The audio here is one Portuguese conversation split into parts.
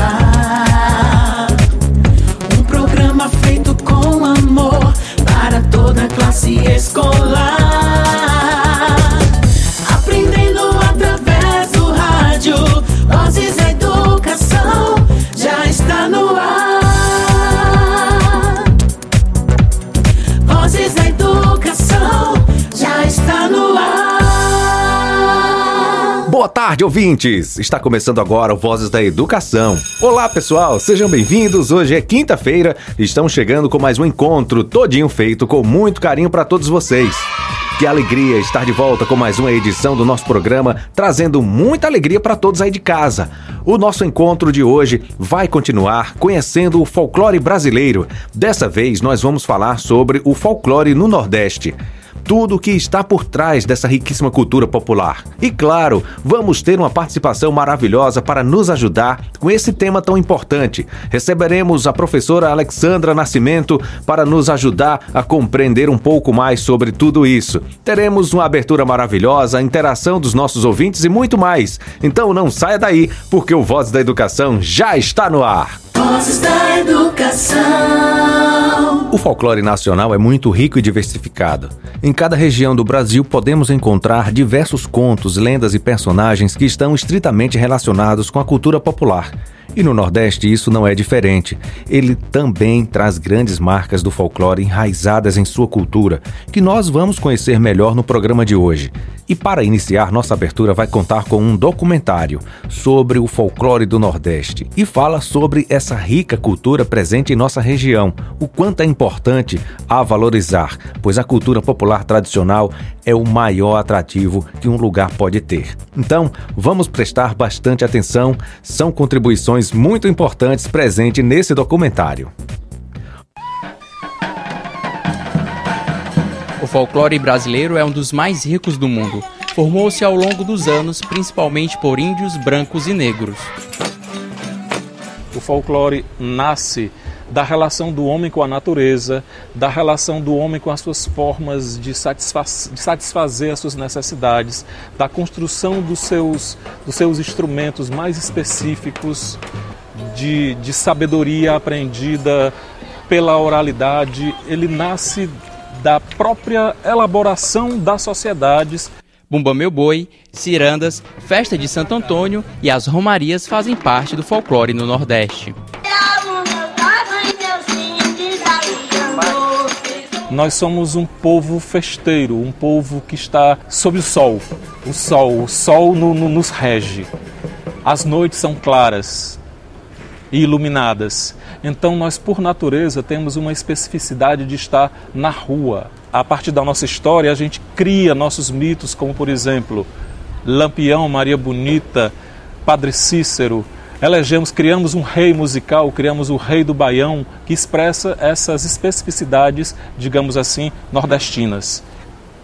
ar. Tarde, ouvintes! Está começando agora o Vozes da Educação. Olá, pessoal, sejam bem-vindos. Hoje é quinta-feira e estamos chegando com mais um encontro todinho feito com muito carinho para todos vocês. Que alegria estar de volta com mais uma edição do nosso programa, trazendo muita alegria para todos aí de casa. O nosso encontro de hoje vai continuar conhecendo o folclore brasileiro. Dessa vez nós vamos falar sobre o folclore no Nordeste tudo o que está por trás dessa riquíssima cultura popular. E claro, vamos ter uma participação maravilhosa para nos ajudar com esse tema tão importante. Receberemos a professora Alexandra Nascimento para nos ajudar a compreender um pouco mais sobre tudo isso. Teremos uma abertura maravilhosa, a interação dos nossos ouvintes e muito mais. Então não saia daí, porque o Voz da Educação já está no ar. Vozes da Educação. O folclore nacional é muito rico e diversificado. Em cada região do Brasil podemos encontrar diversos contos, lendas e personagens que estão estritamente relacionados com a cultura popular. E no Nordeste isso não é diferente. Ele também traz grandes marcas do folclore enraizadas em sua cultura, que nós vamos conhecer melhor no programa de hoje. E para iniciar, nossa abertura vai contar com um documentário sobre o folclore do Nordeste e fala sobre essa rica cultura presente em nossa região, o quanto é importante a valorizar, pois a cultura popular tradicional é o maior atrativo que um lugar pode ter. Então, vamos prestar bastante atenção, são contribuições muito importantes presentes nesse documentário. O folclore brasileiro é um dos mais ricos do mundo. Formou-se ao longo dos anos, principalmente por índios, brancos e negros. O folclore nasce da relação do homem com a natureza, da relação do homem com as suas formas de, satisfa de satisfazer as suas necessidades, da construção dos seus, dos seus instrumentos mais específicos de, de sabedoria aprendida pela oralidade. Ele nasce da própria elaboração das sociedades. Bumba Meu Boi, cirandas, festa de Santo Antônio e as romarias fazem parte do folclore no Nordeste. Nós somos um povo festeiro, um povo que está sob o sol. O sol, o sol no, no, nos rege. As noites são claras e iluminadas. Então, nós, por natureza, temos uma especificidade de estar na rua. A partir da nossa história, a gente cria nossos mitos, como, por exemplo, Lampião, Maria Bonita, Padre Cícero. Elegemos, criamos um rei musical, criamos o Rei do Baião, que expressa essas especificidades, digamos assim, nordestinas,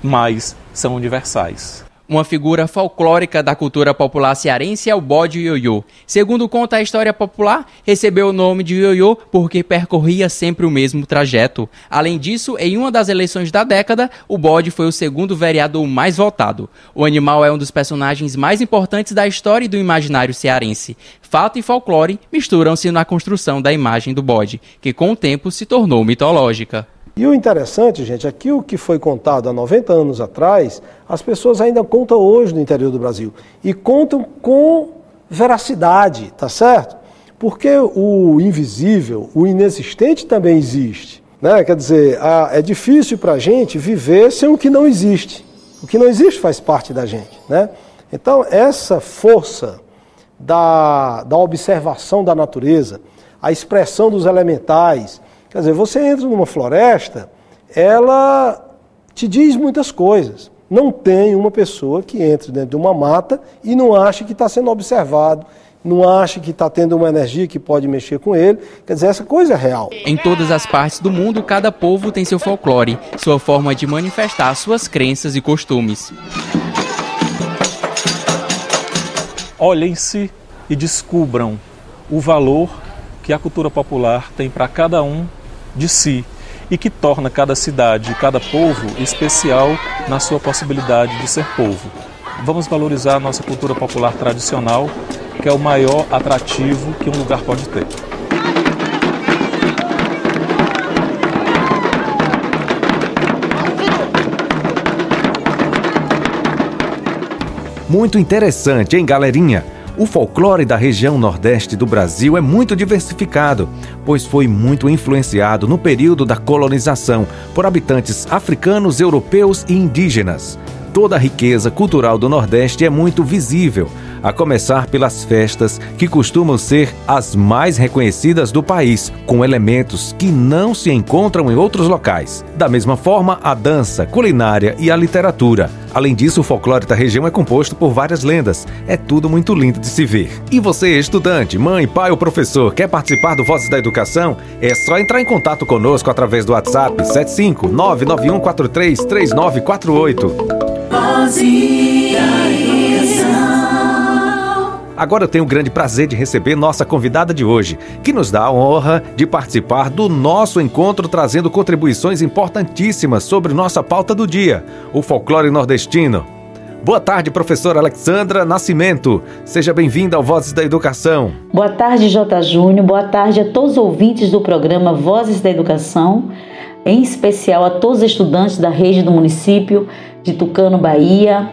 mas são universais. Uma figura folclórica da cultura popular cearense é o bode ioiô. Segundo conta a história popular, recebeu o nome de ioiô porque percorria sempre o mesmo trajeto. Além disso, em uma das eleições da década, o bode foi o segundo vereador mais votado. O animal é um dos personagens mais importantes da história e do imaginário cearense. Fato e folclore misturam-se na construção da imagem do bode, que com o tempo se tornou mitológica. E o interessante, gente, é que o que foi contado há 90 anos atrás, as pessoas ainda contam hoje no interior do Brasil. E contam com veracidade, tá certo? Porque o invisível, o inexistente também existe. Né? Quer dizer, é difícil para a gente viver sem o que não existe. O que não existe faz parte da gente. Né? Então, essa força da, da observação da natureza, a expressão dos elementais, Quer dizer, você entra numa floresta, ela te diz muitas coisas. Não tem uma pessoa que entre dentro de uma mata e não acha que está sendo observado, não acha que está tendo uma energia que pode mexer com ele. Quer dizer, essa coisa é real. Em todas as partes do mundo, cada povo tem seu folclore, sua forma de manifestar suas crenças e costumes. Olhem-se e descubram o valor que a cultura popular tem para cada um de si e que torna cada cidade, cada povo especial na sua possibilidade de ser povo. Vamos valorizar a nossa cultura popular tradicional que é o maior atrativo que um lugar pode ter. Muito interessante, hein, galerinha? O folclore da região nordeste do Brasil é muito diversificado, pois foi muito influenciado no período da colonização por habitantes africanos, europeus e indígenas. Toda a riqueza cultural do Nordeste é muito visível, a começar pelas festas que costumam ser as mais reconhecidas do país, com elementos que não se encontram em outros locais. Da mesma forma, a dança, culinária e a literatura. Além disso, o folclore da região é composto por várias lendas. É tudo muito lindo de se ver. E você, estudante, mãe, pai ou professor, quer participar do Vozes da Educação? É só entrar em contato conosco através do WhatsApp 75 99143 3948. Vozes. Agora eu tenho o grande prazer de receber nossa convidada de hoje, que nos dá a honra de participar do nosso encontro trazendo contribuições importantíssimas sobre nossa pauta do dia, o folclore nordestino. Boa tarde, professora Alexandra Nascimento. Seja bem-vinda ao Vozes da Educação. Boa tarde, J. Júnior. Boa tarde a todos os ouvintes do programa Vozes da Educação, em especial a todos os estudantes da rede do município de Tucano, Bahia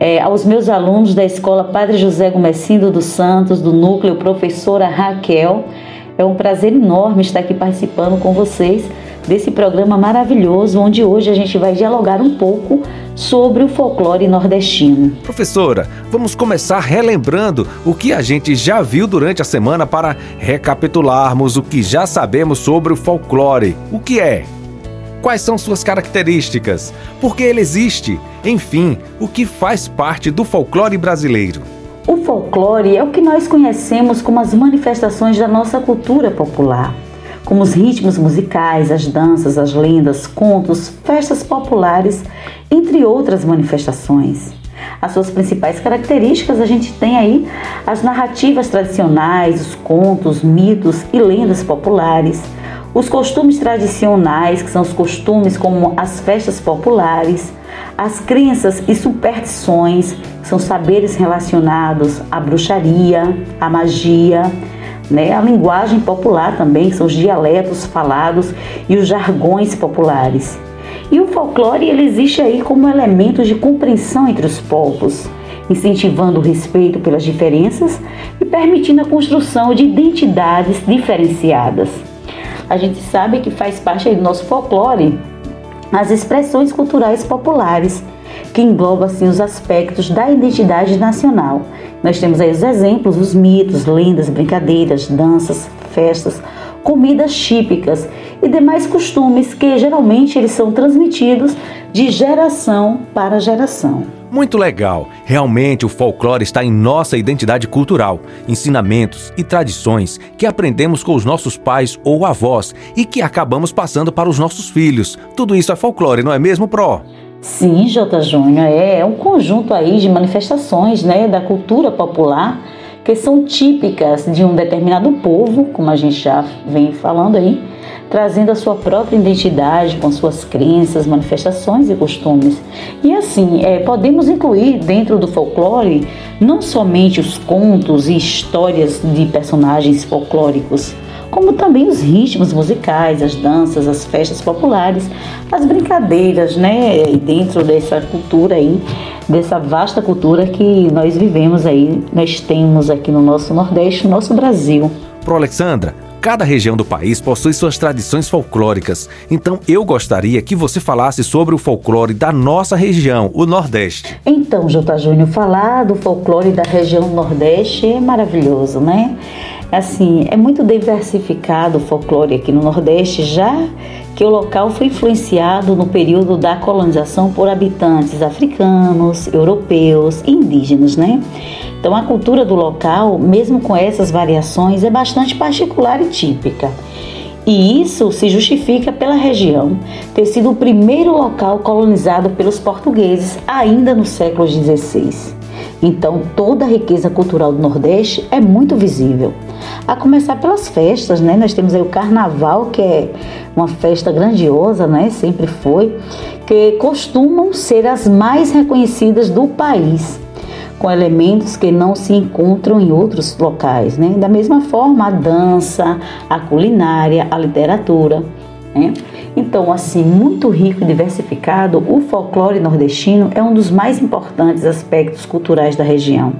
é, aos meus alunos da Escola Padre José Gomecindo dos Santos, do núcleo Professora Raquel. É um prazer enorme estar aqui participando com vocês desse programa maravilhoso, onde hoje a gente vai dialogar um pouco sobre o folclore nordestino. Professora, vamos começar relembrando o que a gente já viu durante a semana para recapitularmos o que já sabemos sobre o folclore. O que é? Quais são suas características? Por que ele existe? Enfim, o que faz parte do folclore brasileiro? O folclore é o que nós conhecemos como as manifestações da nossa cultura popular, como os ritmos musicais, as danças, as lendas, contos, festas populares, entre outras manifestações. As suas principais características a gente tem aí as narrativas tradicionais, os contos, mitos e lendas populares, os costumes tradicionais, que são os costumes como as festas populares, as crenças e superstições, que são saberes relacionados à bruxaria, à magia, né? a linguagem popular também, que são os dialetos falados e os jargões populares. E o folclore ele existe aí como elemento de compreensão entre os povos, incentivando o respeito pelas diferenças e permitindo a construção de identidades diferenciadas a gente sabe que faz parte do nosso folclore as expressões culturais populares, que engloba assim os aspectos da identidade nacional. Nós temos aí os exemplos, os mitos, lendas, brincadeiras, danças, festas, comidas típicas e demais costumes que geralmente eles são transmitidos de geração para geração. Muito legal! Realmente o folclore está em nossa identidade cultural, ensinamentos e tradições que aprendemos com os nossos pais ou avós e que acabamos passando para os nossos filhos. Tudo isso é folclore, não é mesmo, Pro? Sim, J. Júnior, é, é um conjunto aí de manifestações né, da cultura popular que são típicas de um determinado povo, como a gente já vem falando aí, trazendo a sua própria identidade com suas crenças, manifestações e costumes. E assim, é, podemos incluir dentro do folclore não somente os contos e histórias de personagens folclóricos, como também os ritmos musicais, as danças, as festas populares, as brincadeiras, né, dentro dessa cultura aí, dessa vasta cultura que nós vivemos aí, nós temos aqui no nosso Nordeste, no nosso Brasil. Pro Alexandra, Cada região do país possui suas tradições folclóricas, então eu gostaria que você falasse sobre o folclore da nossa região, o Nordeste. Então, J. Júnior, falar do folclore da região Nordeste é maravilhoso, né? Assim, é muito diversificado o folclore aqui no Nordeste, já que o local foi influenciado no período da colonização por habitantes africanos, europeus e indígenas, né? Então, a cultura do local, mesmo com essas variações, é bastante particular e típica. E isso se justifica pela região ter sido o primeiro local colonizado pelos portugueses ainda no século XVI. Então, toda a riqueza cultural do Nordeste é muito visível. A começar pelas festas, né? Nós temos aí o Carnaval, que é uma festa grandiosa, né? Sempre foi, que costumam ser as mais reconhecidas do país com elementos que não se encontram em outros locais, né? Da mesma forma, a dança, a culinária, a literatura, né? Então, assim, muito rico e diversificado, o folclore nordestino é um dos mais importantes aspectos culturais da região.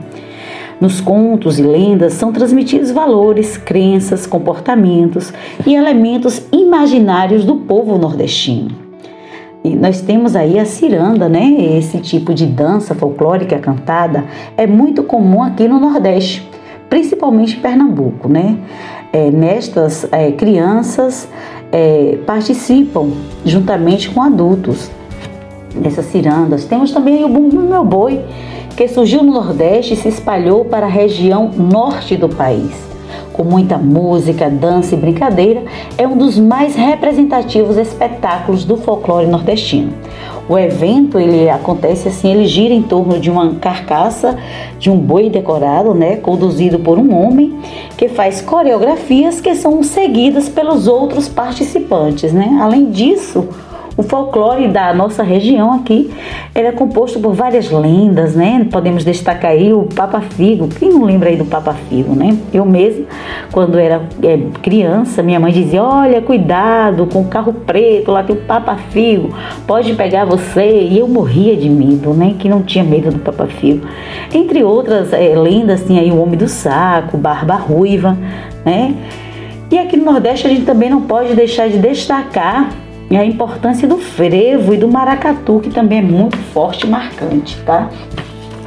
Nos contos e lendas são transmitidos valores, crenças, comportamentos e elementos imaginários do povo nordestino. E nós temos aí a ciranda, né? Esse tipo de dança folclórica cantada é muito comum aqui no Nordeste, principalmente em Pernambuco, né? É, nestas é, crianças é, participam juntamente com adultos dessas cirandas. Temos também o Bumbum Meu Boi, que surgiu no Nordeste e se espalhou para a região norte do país com muita música, dança e brincadeira, é um dos mais representativos espetáculos do folclore nordestino. O evento ele acontece assim, ele gira em torno de uma carcaça de um boi decorado, né, conduzido por um homem que faz coreografias que são seguidas pelos outros participantes, né? Além disso, o folclore da nossa região aqui ele é composto por várias lendas, né? Podemos destacar aí o Papa Figo. Quem não lembra aí do Papa Figo, né? Eu mesmo, quando era é, criança, minha mãe dizia: Olha, cuidado com o carro preto, lá tem o Papa Figo, pode pegar você. E eu morria de medo, né? Que não tinha medo do Papa Figo. Entre outras é, lendas, tinha aí o Homem do Saco, Barba Ruiva, né? E aqui no Nordeste a gente também não pode deixar de destacar e a importância do frevo e do maracatu, que também é muito forte e marcante, tá?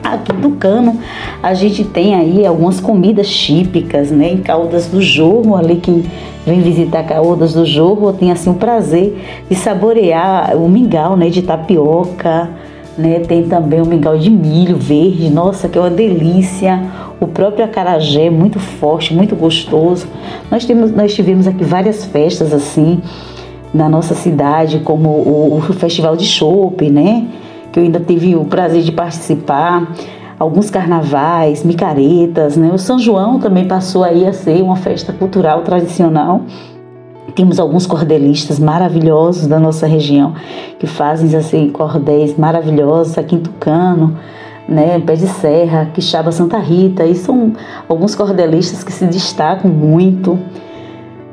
Aqui no Cano a gente tem aí algumas comidas típicas, né? Em Caldas do Jorro, ali quem vem visitar Caldas do Jorro tem assim o prazer de saborear o mingau, né? De tapioca, né? Tem também o mingau de milho verde, nossa, que é uma delícia. O próprio acarajé, muito forte, muito gostoso. Nós, temos, nós tivemos aqui várias festas assim, na nossa cidade, como o, o Festival de Chopp, né? Que eu ainda tive o prazer de participar. Alguns carnavais, micaretas, né? O São João também passou aí a ser uma festa cultural tradicional. Temos alguns cordelistas maravilhosos da nossa região que fazem assim cordéis maravilhosos aqui em Tucano, né, Pé de Serra, Quixaba Santa Rita, e são alguns cordelistas que se destacam muito.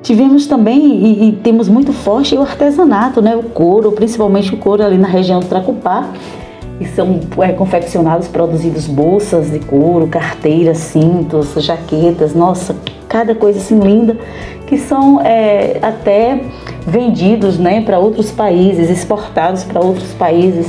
Tivemos também e, e, temos muito forte o artesanato, né? O couro, principalmente o couro ali na região do Tracupá, e são é, confeccionados, produzidos bolsas de couro, carteiras, cintos, jaquetas, nossa, cada coisa assim linda, que são é, até vendidos, né, para outros países, exportados para outros países.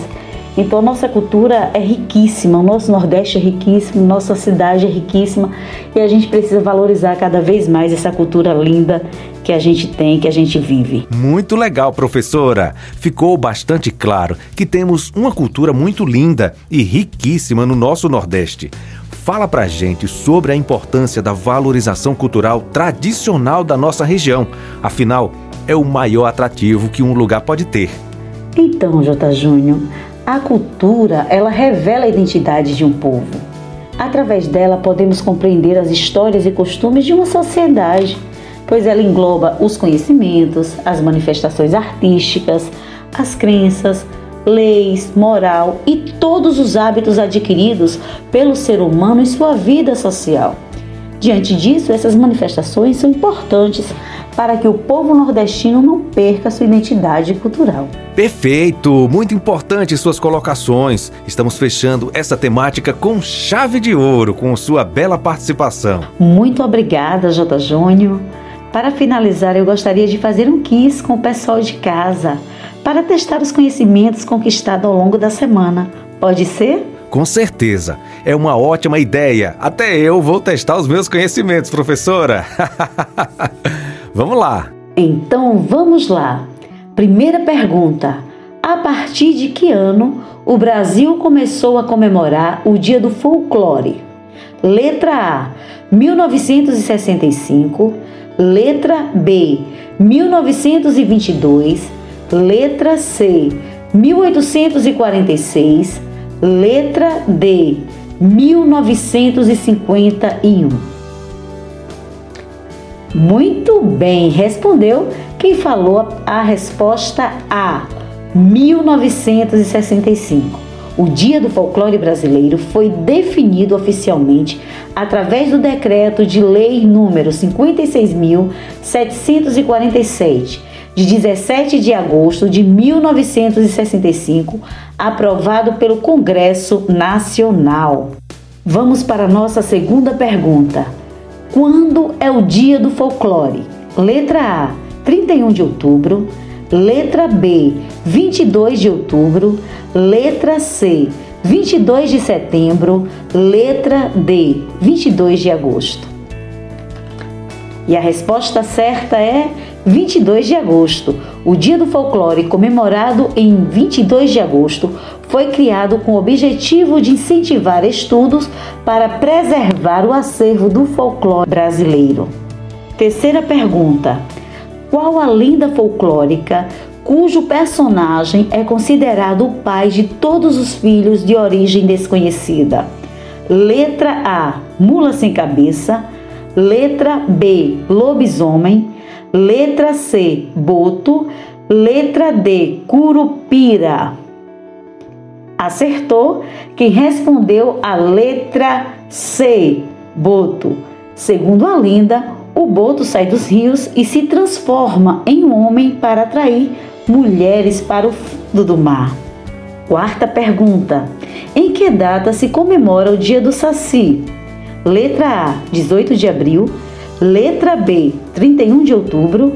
Então, nossa cultura é riquíssima, o nosso Nordeste é riquíssimo, nossa cidade é riquíssima e a gente precisa valorizar cada vez mais essa cultura linda que a gente tem, que a gente vive. Muito legal, professora. Ficou bastante claro que temos uma cultura muito linda e riquíssima no nosso Nordeste. Fala pra gente sobre a importância da valorização cultural tradicional da nossa região. Afinal, é o maior atrativo que um lugar pode ter. Então, J. Júnior, a cultura, ela revela a identidade de um povo. Através dela podemos compreender as histórias e costumes de uma sociedade, pois ela engloba os conhecimentos, as manifestações artísticas, as crenças, leis, moral e todos os hábitos adquiridos pelo ser humano em sua vida social. Diante disso, essas manifestações são importantes para que o povo nordestino não perca sua identidade cultural. Perfeito! Muito importante suas colocações. Estamos fechando essa temática com chave de ouro, com sua bela participação. Muito obrigada, J. Júnior. Para finalizar, eu gostaria de fazer um quiz com o pessoal de casa para testar os conhecimentos conquistados ao longo da semana. Pode ser? Com certeza. É uma ótima ideia. Até eu vou testar os meus conhecimentos, professora. Vamos lá! Então vamos lá! Primeira pergunta: A partir de que ano o Brasil começou a comemorar o Dia do Folclore? Letra A: 1965. Letra B: 1922. Letra C: 1846. Letra D: 1951. Muito bem, respondeu quem falou a resposta A, 1965. O Dia do Folclore Brasileiro foi definido oficialmente através do decreto de lei número 56.747, de 17 de agosto de 1965, aprovado pelo Congresso Nacional. Vamos para a nossa segunda pergunta. Quando é o Dia do Folclore? Letra A, 31 de outubro. Letra B, 22 de outubro. Letra C, 22 de setembro. Letra D, 22 de agosto. E a resposta certa é 22 de agosto. O Dia do Folclore, comemorado em 22 de agosto, foi criado com o objetivo de incentivar estudos para preservar o acervo do folclore brasileiro. Terceira pergunta: Qual a lenda folclórica cujo personagem é considerado o pai de todos os filhos de origem desconhecida? Letra A: Mula sem cabeça. Letra B: Lobisomem. Letra C: Boto. Letra D: Curupira. Acertou quem respondeu a letra C: Boto. Segundo a lenda, o boto sai dos rios e se transforma em um homem para atrair mulheres para o fundo do mar. Quarta pergunta: Em que data se comemora o Dia do Saci? Letra A, 18 de abril. Letra B, 31 de outubro.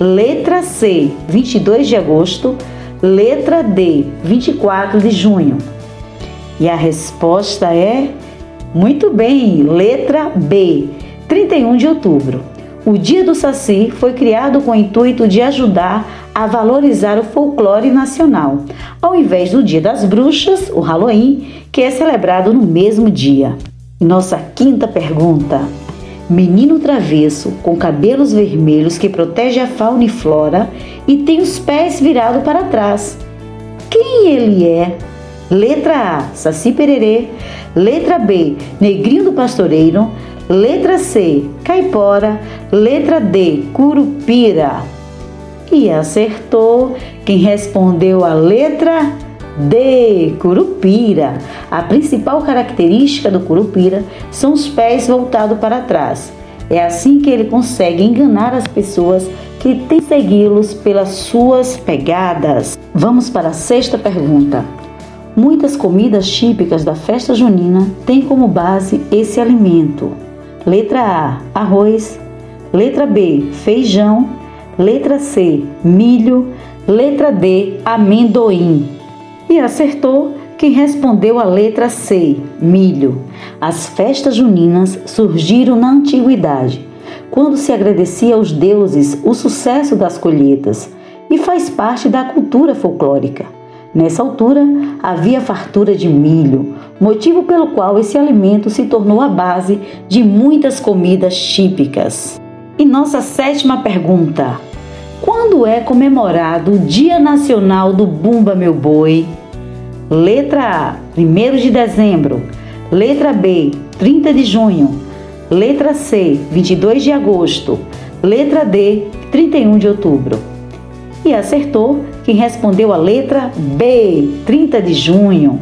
Letra C, 22 de agosto. Letra D, 24 de junho. E a resposta é muito bem, letra B, 31 de outubro. O Dia do Saci foi criado com o intuito de ajudar a valorizar o folclore nacional, ao invés do Dia das Bruxas, o Halloween, que é celebrado no mesmo dia. Nossa quinta pergunta: Menino travesso com cabelos vermelhos que protege a fauna e flora e tem os pés virados para trás. Quem ele é? Letra A, Saci Pererê. Letra B, Negrinho do Pastoreiro. Letra C, Caipora. Letra D, Curupira. E acertou quem respondeu a letra D. Curupira. A principal característica do curupira são os pés voltados para trás. É assim que ele consegue enganar as pessoas que têm segui-los pelas suas pegadas. Vamos para a sexta pergunta. Muitas comidas típicas da festa junina têm como base esse alimento. Letra A: arroz. Letra B: feijão. Letra C: milho. Letra D: amendoim. E acertou quem respondeu a letra C: milho. As festas juninas surgiram na antiguidade, quando se agradecia aos deuses o sucesso das colheitas, e faz parte da cultura folclórica. Nessa altura, havia fartura de milho, motivo pelo qual esse alimento se tornou a base de muitas comidas típicas. E nossa sétima pergunta: quando é comemorado o Dia Nacional do Bumba Meu Boi? Letra A, 1 de dezembro. Letra B, 30 de junho. Letra C, 22 de agosto. Letra D, 31 de outubro. E acertou quem respondeu a letra B, 30 de junho.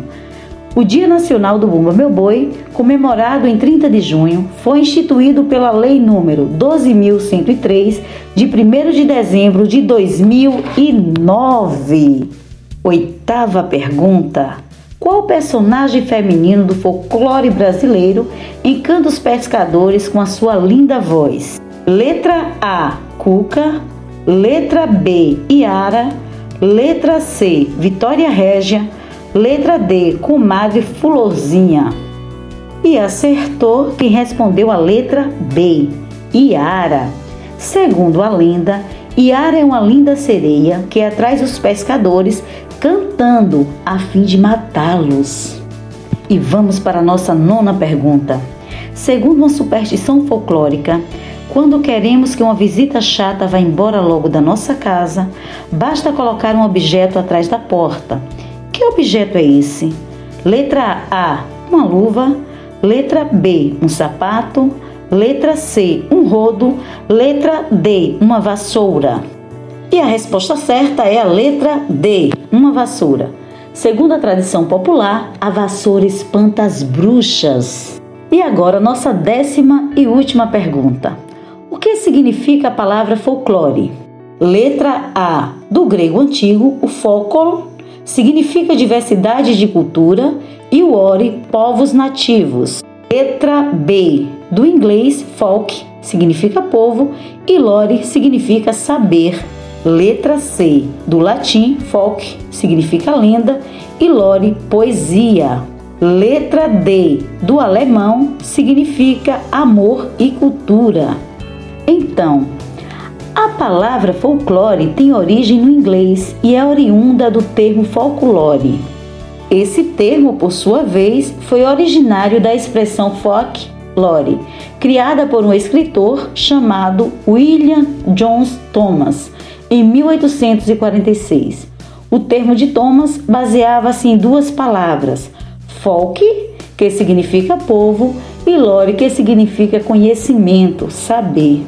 O Dia Nacional do Bumba Meu Boi, comemorado em 30 de junho, foi instituído pela Lei número 12.103 de 1 de dezembro de 2009. Oitava pergunta: Qual personagem feminino do folclore brasileiro encanta os pescadores com a sua linda voz? Letra A: Cuca. Letra B: Iara. Letra C: Vitória Régia. Letra D: Comadre Fulorzinha. E acertou quem respondeu a letra B: Iara. Segundo a lenda, Iara é uma linda sereia que atrai os pescadores cantando a fim de matá-los. E vamos para a nossa nona pergunta. Segundo uma superstição folclórica, quando queremos que uma visita chata vá embora logo da nossa casa, basta colocar um objeto atrás da porta. Que objeto é esse? Letra A, uma luva. Letra B, um sapato. Letra C, um rodo. Letra D, uma vassoura. E a resposta certa é a letra D, uma vassoura. Segundo a tradição popular, a vassoura espanta as bruxas. E agora, nossa décima e última pergunta: O que significa a palavra folclore? Letra A. Do grego antigo, o folklore significa diversidade de cultura e o ori, povos nativos. Letra B. Do inglês, folk significa povo e lore significa saber. Letra C. Do latim, folk significa lenda e lore, poesia. Letra D. Do alemão significa amor e cultura. Então, a palavra folclore tem origem no inglês e é oriunda do termo folklore. Esse termo, por sua vez, foi originário da expressão folklore, criada por um escritor chamado William Jones Thomas em 1846. O termo de Thomas baseava-se em duas palavras: folk, que significa povo, e lore, que significa conhecimento, saber.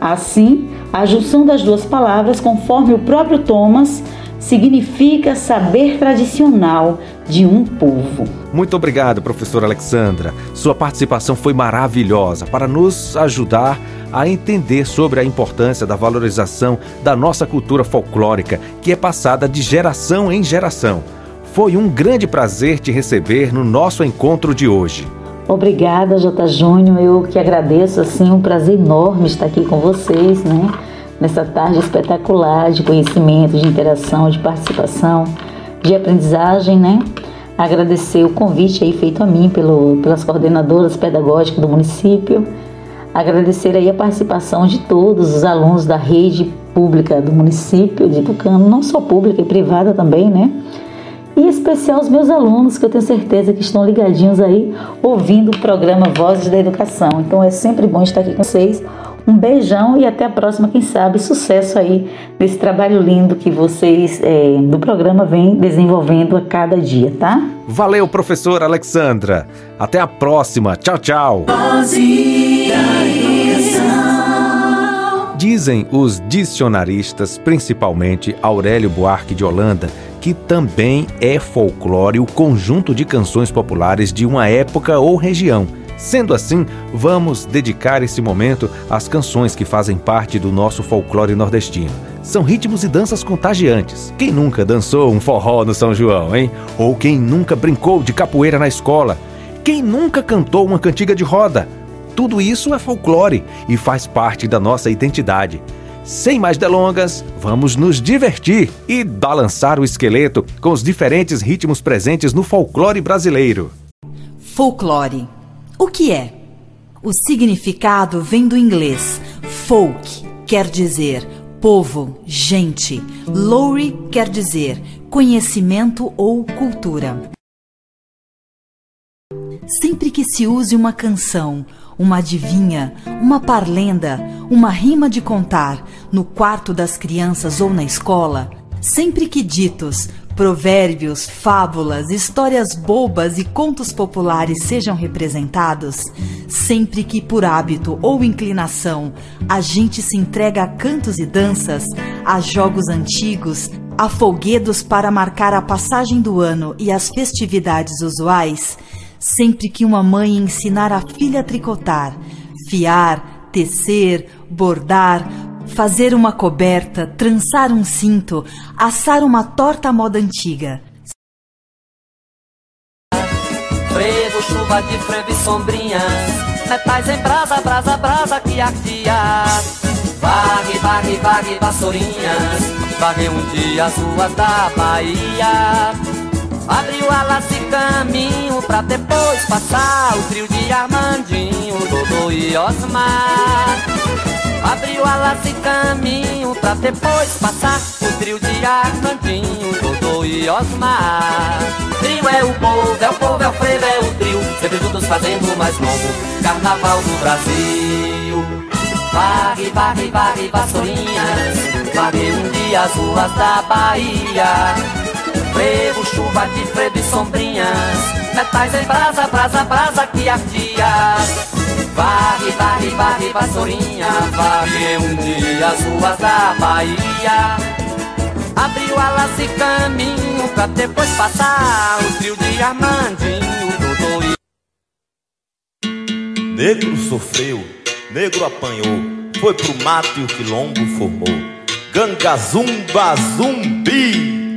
Assim, a junção das duas palavras, conforme o próprio Thomas, significa saber tradicional de um povo. Muito obrigado, professora Alexandra. Sua participação foi maravilhosa para nos ajudar a entender sobre a importância da valorização da nossa cultura folclórica, que é passada de geração em geração. Foi um grande prazer te receber no nosso encontro de hoje. Obrigada, J. Júnior. Eu que agradeço, assim, um prazer enorme estar aqui com vocês, né? Nessa tarde espetacular de conhecimento, de interação, de participação, de aprendizagem, né? Agradecer o convite aí feito a mim pelo, pelas coordenadoras pedagógicas do município. Agradecer aí a participação de todos os alunos da rede pública do município de Tucano, não só pública e privada também, né? e em especial os meus alunos, que eu tenho certeza que estão ligadinhos aí, ouvindo o programa Vozes da Educação. Então é sempre bom estar aqui com vocês. Um beijão e até a próxima, quem sabe, sucesso aí nesse trabalho lindo que vocês é, do programa vêm desenvolvendo a cada dia, tá? Valeu, professora Alexandra. Até a próxima. Tchau, tchau. Dizem os dicionaristas, principalmente Aurélio Buarque de Holanda, que também é folclore o conjunto de canções populares de uma época ou região. Sendo assim, vamos dedicar esse momento às canções que fazem parte do nosso folclore nordestino. São ritmos e danças contagiantes. Quem nunca dançou um forró no São João, hein? Ou quem nunca brincou de capoeira na escola? Quem nunca cantou uma cantiga de roda? Tudo isso é folclore e faz parte da nossa identidade. Sem mais delongas, vamos nos divertir e balançar o esqueleto com os diferentes ritmos presentes no folclore brasileiro. Folclore. O que é? O significado vem do inglês folk, quer dizer povo, gente. Lore quer dizer conhecimento ou cultura. Sempre que se use uma canção uma adivinha, uma parlenda, uma rima de contar no quarto das crianças ou na escola, sempre que ditos, provérbios, fábulas, histórias bobas e contos populares sejam representados, sempre que por hábito ou inclinação a gente se entrega a cantos e danças, a jogos antigos, a folguedos para marcar a passagem do ano e as festividades usuais, Sempre que uma mãe ensinar a filha a tricotar, fiar, tecer, bordar, fazer uma coberta, trançar um cinto, assar uma torta à moda antiga. Frevo, chuva de frevo e sombrinhas, metais em brasa, brasa, brasa que ardia. Varre, varre, varre, vassourinhas, varre um dia as ruas da Bahia. Abriu alas e caminho pra depois passar o trio de Armandinho, Dodô e Osmar. Abriu alas e caminho pra depois passar o trio de Armandinho, Dodô e Osmar. Trio é o povo, é o povo, é o frevo, é o trio, sempre juntos fazendo mais novo carnaval do Brasil. Varre, varre, varre, vassourinhas, varre um dia as ruas da Bahia. Frevo, chuva de frevo e sombrinhas. Metais em brasa, brasa, brasa que ardia Varre, varre, varre, vassourinha Varre um dia as ruas da Bahia Abriu alas e caminho pra depois passar o trio de Armandinho, Dodô e Negro sofreu, negro apanhou, foi pro mato e o quilombo formou. Ganga zumba zumbi.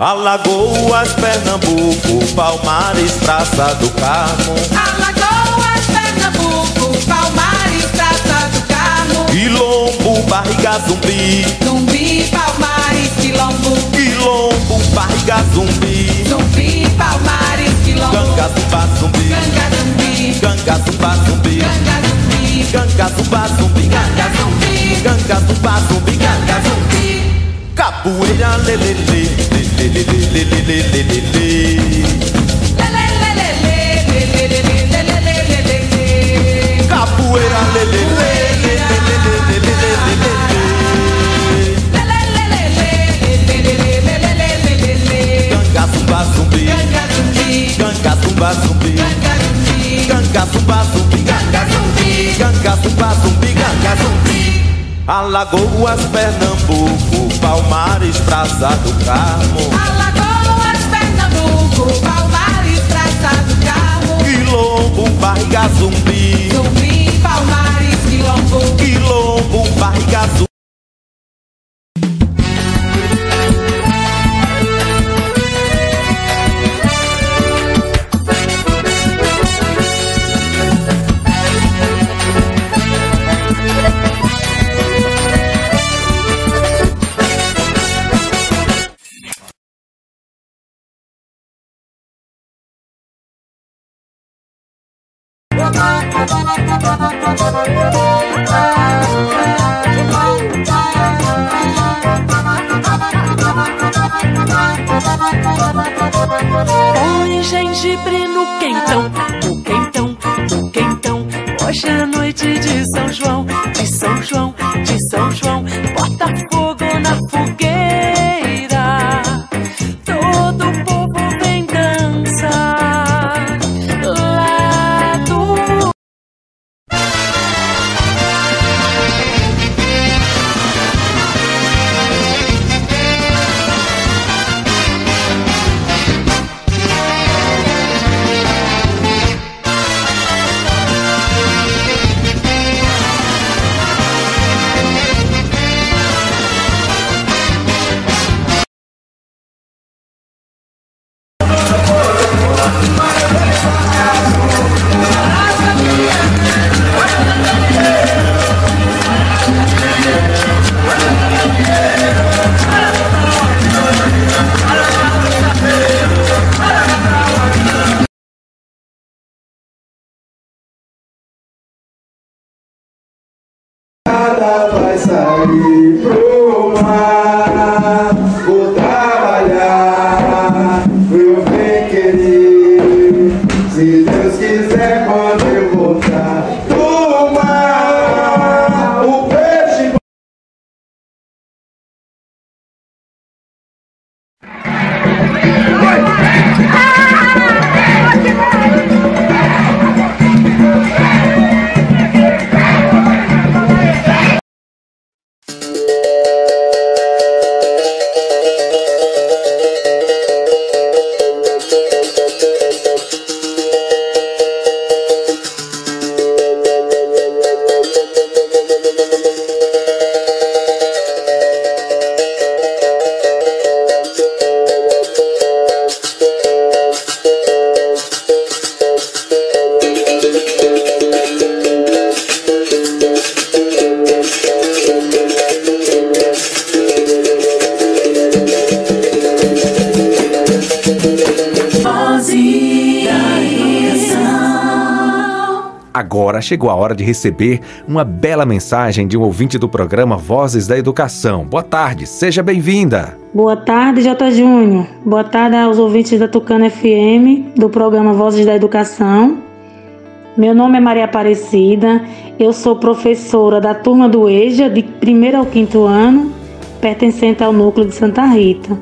Alagoas, Pernambuco, Palmares, Praça do Carmo. Alagoas, Pernambuco, Palmares, Praça do Carmo. Quilombo, barriga zumbi. Zumbi, Palmares, Quilombo. Quilombo, barriga zumbi. Zumbi, Palmares, Quilombo. Ganga zumba zumbi. Ganga zumbi. Ganga zumba zumbi. Ganga zumbi. Ganga zumba zumbi. Ganga zumbi. Ganga zumba zumbi. Ganga zumbi. Capoeira lelele, lelele, lelele, lelele. Capoeira lelele, lelele, lelele. Ganga zumba zumbi. Ganga zumba zumbi. Ganga zumba zumbi. Ganga zumbi. Ganga zumba zumbi. Ganga zumbi. Alagoas, Pernambuco, Palmares, Praça do Carmo. Põe gengibre no quentão, no quentão, no quentão. Hoje é noite de São João, de São João, de São João. Bota fogo chegou a hora de receber uma bela mensagem de um ouvinte do programa Vozes da Educação. Boa tarde, seja bem-vinda. Boa tarde, J. Júnior. Boa tarde aos ouvintes da Tucana FM, do programa Vozes da Educação. Meu nome é Maria Aparecida, eu sou professora da turma do EJA, de primeiro ao quinto ano, pertencente ao núcleo de Santa Rita.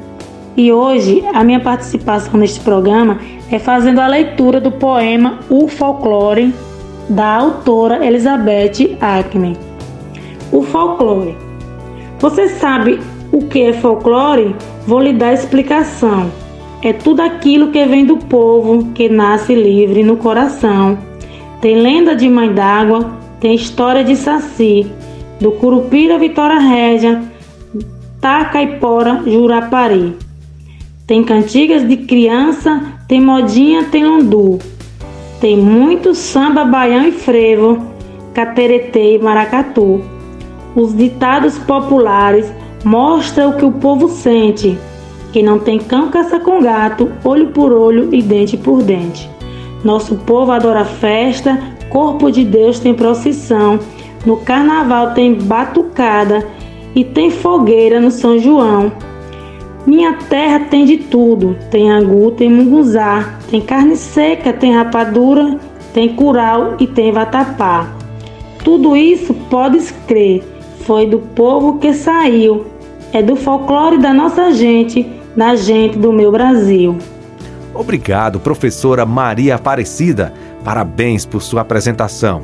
E hoje a minha participação neste programa é fazendo a leitura do poema O Folclore, da autora Elizabeth Ackman. O folclore. Você sabe o que é folclore? Vou lhe dar explicação. É tudo aquilo que vem do povo, que nasce livre no coração. Tem lenda de mãe d'água, tem história de Saci, do Curupira Vitória Régia, Tacaipora, Jurapari. Tem cantigas de criança, tem modinha, tem londu. Tem muito samba, baião e frevo, cateretê e maracatu. Os ditados populares mostram o que o povo sente. Quem não tem cão caça com gato, olho por olho e dente por dente. Nosso povo adora festa, corpo de Deus tem procissão, no carnaval tem batucada e tem fogueira no São João. Minha terra tem de tudo: tem angu, tem munguzá, tem carne seca, tem rapadura, tem curau e tem vatapá. Tudo isso podes crer, foi do povo que saiu, é do folclore da nossa gente, da gente do meu Brasil. Obrigado, professora Maria Aparecida. Parabéns por sua apresentação.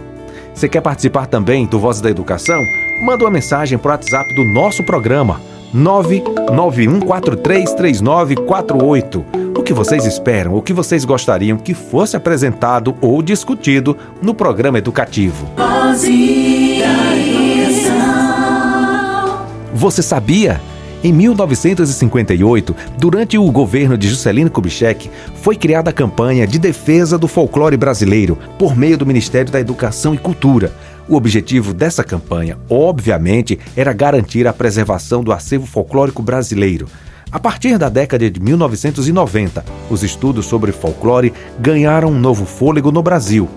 Você quer participar também do Voz da Educação? Manda uma mensagem para o WhatsApp do nosso programa 991433948. O que vocês esperam? O que vocês gostariam que fosse apresentado ou discutido no programa educativo? Você sabia? Em 1958, durante o governo de Juscelino Kubitschek, foi criada a campanha de defesa do folclore brasileiro por meio do Ministério da Educação e Cultura. O objetivo dessa campanha, obviamente, era garantir a preservação do acervo folclórico brasileiro. A partir da década de 1990, os estudos sobre folclore ganharam um novo fôlego no Brasil.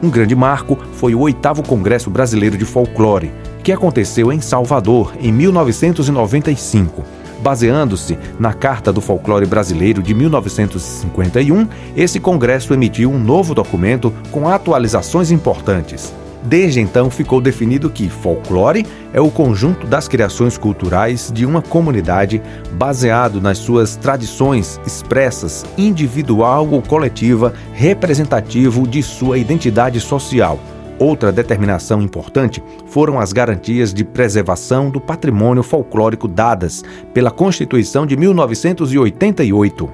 Um grande marco foi o oitavo Congresso Brasileiro de Folclore, que aconteceu em Salvador em 1995. Baseando-se na Carta do Folclore Brasileiro de 1951, esse congresso emitiu um novo documento com atualizações importantes. Desde então ficou definido que folclore é o conjunto das criações culturais de uma comunidade baseado nas suas tradições expressas, individual ou coletiva, representativo de sua identidade social. Outra determinação importante foram as garantias de preservação do patrimônio folclórico dadas pela Constituição de 1988.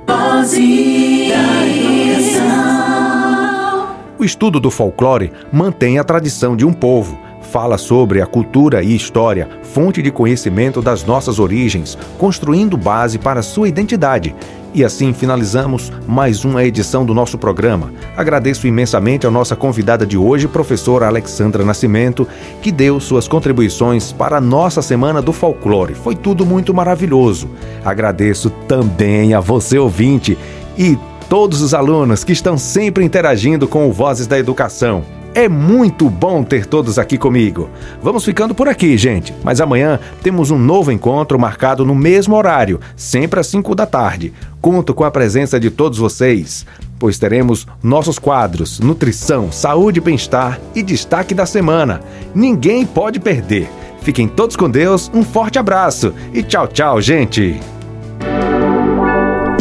O estudo do folclore mantém a tradição de um povo, fala sobre a cultura e história, fonte de conhecimento das nossas origens, construindo base para sua identidade. E assim finalizamos mais uma edição do nosso programa. Agradeço imensamente a nossa convidada de hoje, professora Alexandra Nascimento, que deu suas contribuições para a nossa Semana do Folclore. Foi tudo muito maravilhoso. Agradeço também a você, ouvinte, e todos os alunos que estão sempre interagindo com o Vozes da Educação. É muito bom ter todos aqui comigo. Vamos ficando por aqui, gente. Mas amanhã temos um novo encontro marcado no mesmo horário, sempre às 5 da tarde. Conto com a presença de todos vocês, pois teremos nossos quadros Nutrição, Saúde e Bem-Estar e Destaque da Semana. Ninguém pode perder. Fiquem todos com Deus, um forte abraço e tchau, tchau, gente.